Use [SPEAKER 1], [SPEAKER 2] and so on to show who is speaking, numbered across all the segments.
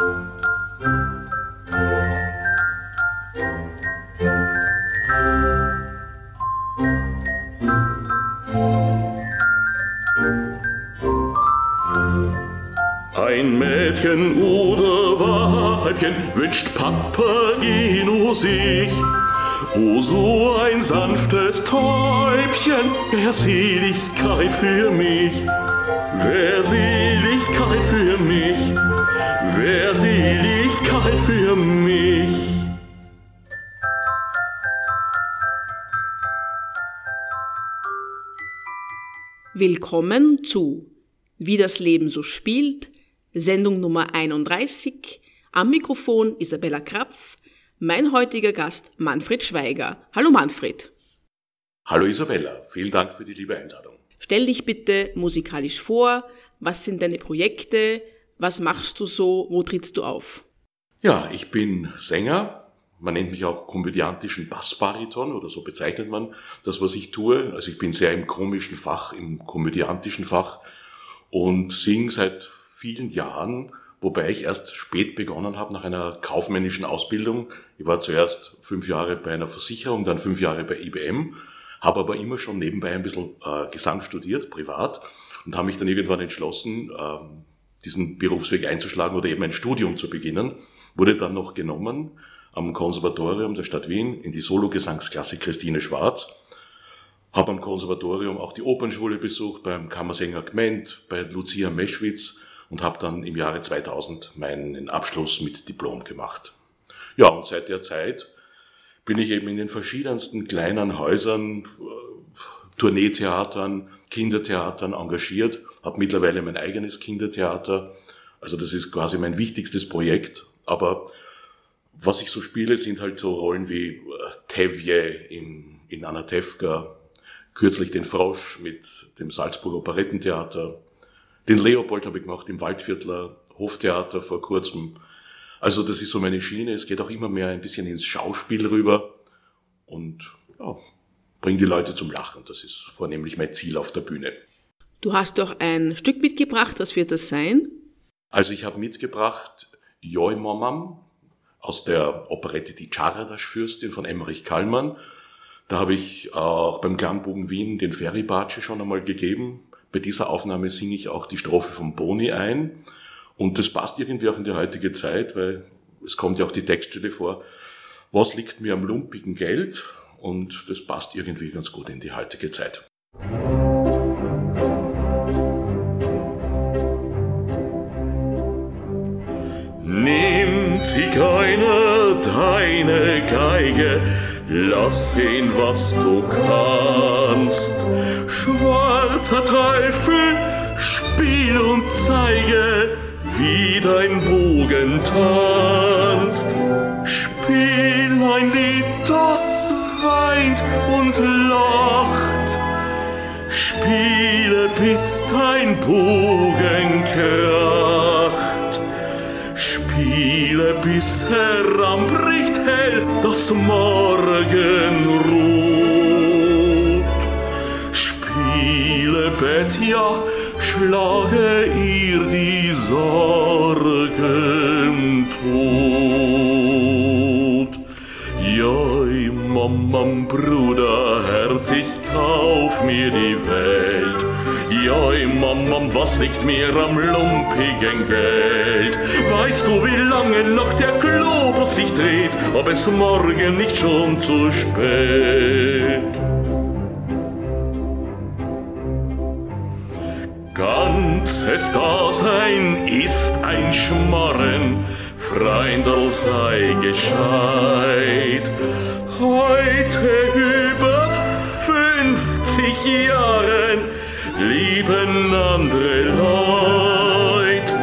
[SPEAKER 1] Ein Mädchen oder Weibchen wünscht Papageno sich. O so ein sanftes Täubchen, wär Seligkeit für mich, wär Seligkeit für mich, wär Seligkeit für mich.
[SPEAKER 2] Willkommen zu Wie das Leben so spielt, Sendung Nummer 31. Am Mikrofon Isabella Krapf, mein heutiger Gast Manfred Schweiger. Hallo Manfred.
[SPEAKER 1] Hallo Isabella, vielen Dank für die liebe Einladung.
[SPEAKER 2] Stell dich bitte musikalisch vor. Was sind deine Projekte? Was machst du so? Wo trittst du auf?
[SPEAKER 1] Ja, ich bin Sänger. Man nennt mich auch komödiantischen Bassbariton oder so bezeichnet man das, was ich tue. Also ich bin sehr im komischen Fach, im komödiantischen Fach und singe seit vielen Jahren, wobei ich erst spät begonnen habe nach einer kaufmännischen Ausbildung. Ich war zuerst fünf Jahre bei einer Versicherung, dann fünf Jahre bei IBM, habe aber immer schon nebenbei ein bisschen äh, Gesang studiert, privat, und habe mich dann irgendwann entschlossen, äh, diesen Berufsweg einzuschlagen oder eben ein Studium zu beginnen. Wurde dann noch genommen am Konservatorium der Stadt Wien in die Solo-Gesangsklasse Christine Schwarz. Habe am Konservatorium auch die Opernschule besucht, beim Kammersänger Gment, bei Lucia Meschwitz und habe dann im Jahre 2000 meinen Abschluss mit Diplom gemacht. Ja, und seit der Zeit bin ich eben in den verschiedensten kleinen Häusern, äh, Tourneetheatern, Kindertheatern engagiert, habe mittlerweile mein eigenes Kindertheater. Also das ist quasi mein wichtigstes Projekt. Aber was ich so spiele, sind halt so Rollen wie äh, Tevje in, in Anatevka, kürzlich den Frosch mit dem Salzburger Operettentheater, den Leopold habe ich gemacht im Waldviertler Hoftheater vor kurzem. Also das ist so meine Schiene. Es geht auch immer mehr ein bisschen ins Schauspiel rüber und ja, bringt die Leute zum Lachen. Das ist vornehmlich mein Ziel auf der Bühne.
[SPEAKER 2] Du hast doch ein Stück mitgebracht. Was wird das sein?
[SPEAKER 1] Also ich habe mitgebracht Joi Momam aus der Operette Die Czaradasch-Fürstin von Emmerich Kallmann. Da habe ich auch beim Klangbogen Wien den Feribatsche schon einmal gegeben. Bei dieser Aufnahme singe ich auch die Strophe von Boni ein. Und das passt irgendwie auch in die heutige Zeit, weil es kommt ja auch die Textstelle vor. Was liegt mir am lumpigen Geld? Und das passt irgendwie ganz gut in die heutige Zeit. Nimmt die keiner deine Geige, lass den, was du kannst. Schwarzer Teufel, spiel und zeige, wie dein Bogen tanzt. Spiel und lacht. Spiele, bis dein Bogen kracht. Spiele, bis heranbricht hell das Morgenrot. Spiele, Betja, schlage ihr die Sorgen tot. Herz, ich kauf mir die Welt. Joi, Mamam, was liegt mir am lumpigen Geld? Weißt du, wie lange noch der Globus sich dreht, ob es morgen nicht schon zu spät? Ganzes Dasein ist ein Schmarren, Freundl sei gescheit. Heute über 50 Jahren lieben andere Leute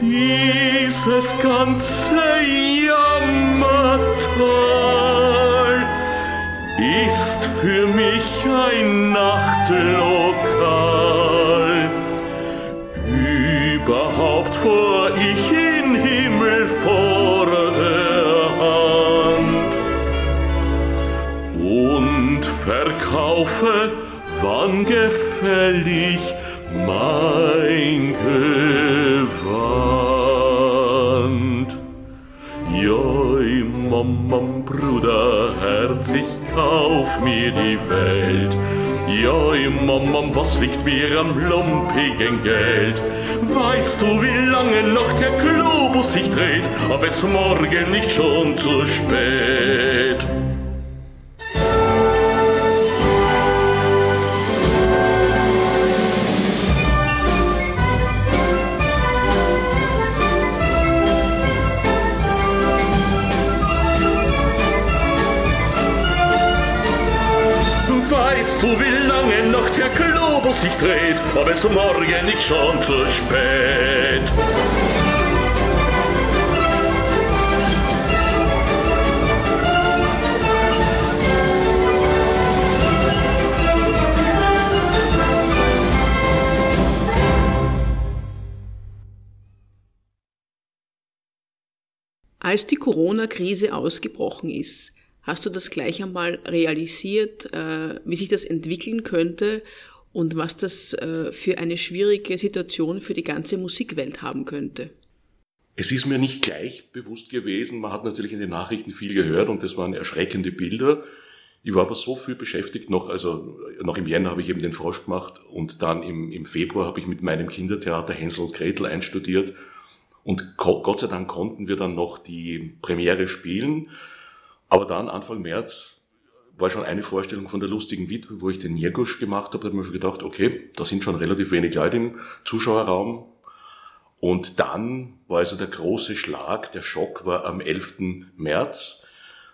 [SPEAKER 1] dieses ganze Jammertal. Ist für mich ein Nachtlokal. Überhaupt vor ich in Himmel vor der Hand. Und verkaufe, wann gefäll ich mein Gewand.
[SPEAKER 3] Joi, Mom, Bruder, herzlich kauf mir die Welt. Joi, Mom, was liegt mir am lumpigen Geld? Weißt du, wie lange noch der Globus sich dreht? Ob es morgen nicht schon zu spät? Sich dreht, ob es morgen nicht schon zu spät?
[SPEAKER 2] Als die Corona-Krise ausgebrochen ist, hast du das gleich einmal realisiert, äh, wie sich das entwickeln könnte und was das äh, für eine schwierige Situation für die ganze Musikwelt haben könnte?
[SPEAKER 1] Es ist mir nicht gleich bewusst gewesen. Man hat natürlich in den Nachrichten viel gehört und das waren erschreckende Bilder. Ich war aber so viel beschäftigt noch, also noch im Jänner habe ich eben den Frosch gemacht und dann im, im Februar habe ich mit meinem Kindertheater Hänsel und Gretel einstudiert und Gott sei Dank konnten wir dann noch die Premiere spielen. Aber dann, Anfang März, war schon eine Vorstellung von der lustigen Witwe, wo ich den Niergusch gemacht habe. Da habe ich mir schon gedacht, okay, da sind schon relativ wenig Leute im Zuschauerraum. Und dann war also der große Schlag, der Schock war am 11. März.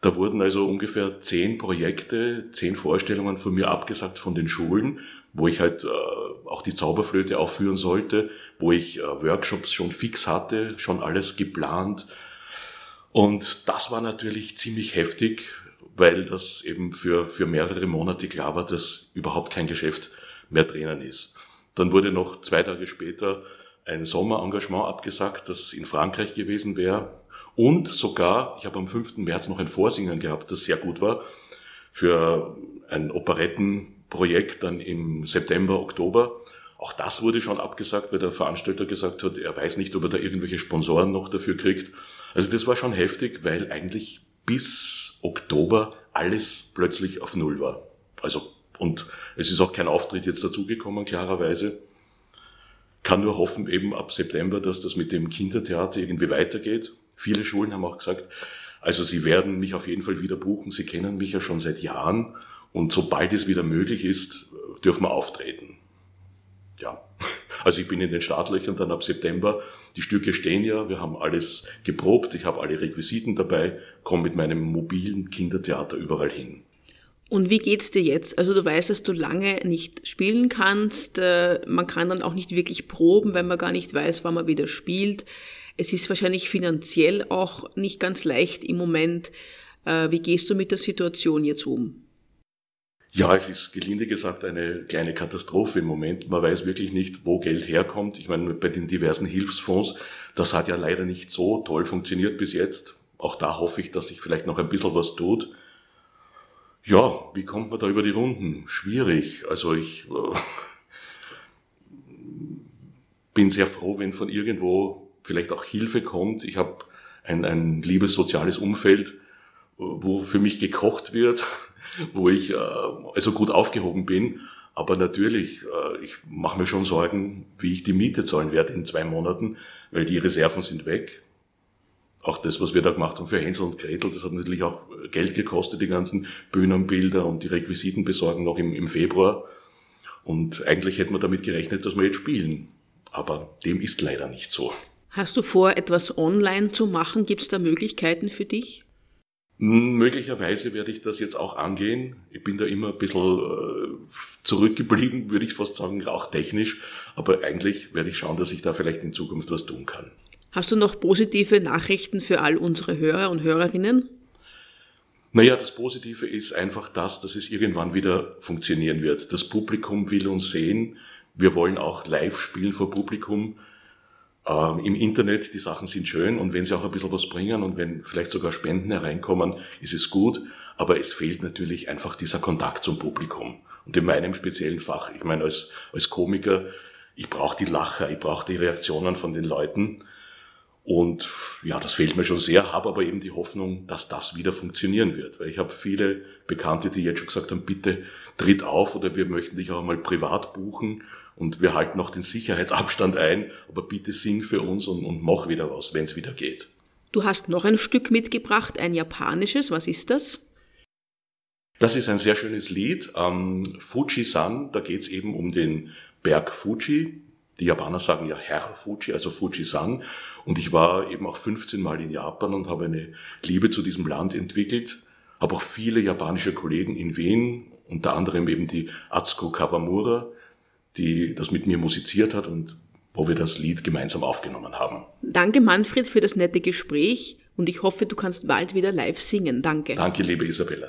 [SPEAKER 1] Da wurden also ungefähr zehn Projekte, zehn Vorstellungen von mir abgesagt von den Schulen, wo ich halt äh, auch die Zauberflöte aufführen sollte, wo ich äh, Workshops schon fix hatte, schon alles geplant. Und das war natürlich ziemlich heftig, weil das eben für, für mehrere Monate klar war, dass überhaupt kein Geschäft mehr drinnen ist. Dann wurde noch zwei Tage später ein Sommerengagement abgesagt, das in Frankreich gewesen wäre. Und sogar, ich habe am 5. März noch ein Vorsingen gehabt, das sehr gut war, für ein Operettenprojekt dann im September, Oktober. Auch das wurde schon abgesagt, weil der Veranstalter gesagt hat, er weiß nicht, ob er da irgendwelche Sponsoren noch dafür kriegt. Also das war schon heftig, weil eigentlich bis Oktober alles plötzlich auf Null war. Also, und es ist auch kein Auftritt jetzt dazugekommen, klarerweise. Kann nur hoffen, eben ab September, dass das mit dem Kindertheater irgendwie weitergeht. Viele Schulen haben auch gesagt, also sie werden mich auf jeden Fall wieder buchen. Sie kennen mich ja schon seit Jahren. Und sobald es wieder möglich ist, dürfen wir auftreten. Ja, also ich bin in den Startlöchern dann ab September. Die Stücke stehen ja, wir haben alles geprobt, ich habe alle Requisiten dabei, komme mit meinem mobilen Kindertheater überall hin.
[SPEAKER 2] Und wie geht's dir jetzt? Also du weißt, dass du lange nicht spielen kannst. Äh, man kann dann auch nicht wirklich proben, wenn man gar nicht weiß, wann man wieder spielt. Es ist wahrscheinlich finanziell auch nicht ganz leicht im Moment. Äh, wie gehst du mit der Situation jetzt um?
[SPEAKER 1] Ja, es ist gelinde gesagt eine kleine Katastrophe im Moment. Man weiß wirklich nicht, wo Geld herkommt. Ich meine, bei den diversen Hilfsfonds, das hat ja leider nicht so toll funktioniert bis jetzt. Auch da hoffe ich, dass sich vielleicht noch ein bisschen was tut. Ja, wie kommt man da über die Runden? Schwierig. Also ich äh, bin sehr froh, wenn von irgendwo vielleicht auch Hilfe kommt. Ich habe ein, ein liebes soziales Umfeld, wo für mich gekocht wird wo ich äh, also gut aufgehoben bin. Aber natürlich, äh, ich mache mir schon Sorgen, wie ich die Miete zahlen werde in zwei Monaten, weil die Reserven sind weg. Auch das, was wir da gemacht haben für Hänsel und Gretel, das hat natürlich auch Geld gekostet, die ganzen Bühnenbilder und die Requisiten besorgen noch im, im Februar. Und eigentlich hätten wir damit gerechnet, dass wir jetzt spielen. Aber dem ist leider nicht so.
[SPEAKER 2] Hast du vor, etwas online zu machen? Gibt es da Möglichkeiten für dich?
[SPEAKER 1] Möglicherweise werde ich das jetzt auch angehen. Ich bin da immer ein bisschen äh, zurückgeblieben, würde ich fast sagen, auch technisch. Aber eigentlich werde ich schauen, dass ich da vielleicht in Zukunft was tun kann.
[SPEAKER 2] Hast du noch positive Nachrichten für all unsere Hörer und Hörerinnen?
[SPEAKER 1] Naja, das Positive ist einfach das, dass es irgendwann wieder funktionieren wird. Das Publikum will uns sehen. Wir wollen auch live spielen vor Publikum. Ähm, Im Internet, die Sachen sind schön und wenn sie auch ein bisschen was bringen und wenn vielleicht sogar Spenden hereinkommen, ist es gut. Aber es fehlt natürlich einfach dieser Kontakt zum Publikum. Und in meinem speziellen Fach, ich meine, als, als Komiker, ich brauche die Lacher, ich brauche die Reaktionen von den Leuten. Und ja, das fehlt mir schon sehr, habe aber eben die Hoffnung, dass das wieder funktionieren wird. Weil ich habe viele Bekannte, die jetzt schon gesagt haben, bitte tritt auf oder wir möchten dich auch mal privat buchen und wir halten noch den Sicherheitsabstand ein, aber bitte sing für uns und, und mach wieder was, wenn es wieder geht.
[SPEAKER 2] Du hast noch ein Stück mitgebracht, ein japanisches. Was ist das?
[SPEAKER 1] Das ist ein sehr schönes Lied. Ähm, Fuji-san, da geht es eben um den Berg Fuji. Die Japaner sagen ja Herr Fuji, also Fuji-san. Und ich war eben auch 15 Mal in Japan und habe eine Liebe zu diesem Land entwickelt. Habe auch viele japanische Kollegen in Wien, unter anderem eben die Atsuko Kawamura, die das mit mir musiziert hat und wo wir das Lied gemeinsam aufgenommen haben.
[SPEAKER 2] Danke Manfred für das nette Gespräch und ich hoffe, du kannst bald wieder live singen. Danke.
[SPEAKER 1] Danke, liebe Isabella.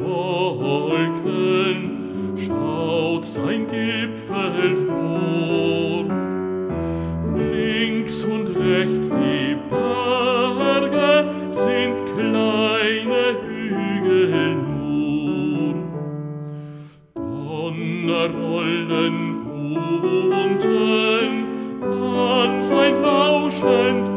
[SPEAKER 3] Wolken schaut sein Gipfel vor. Links und rechts die Berge sind kleine Hügel nur. Donnerrollen unten an sein Lauschen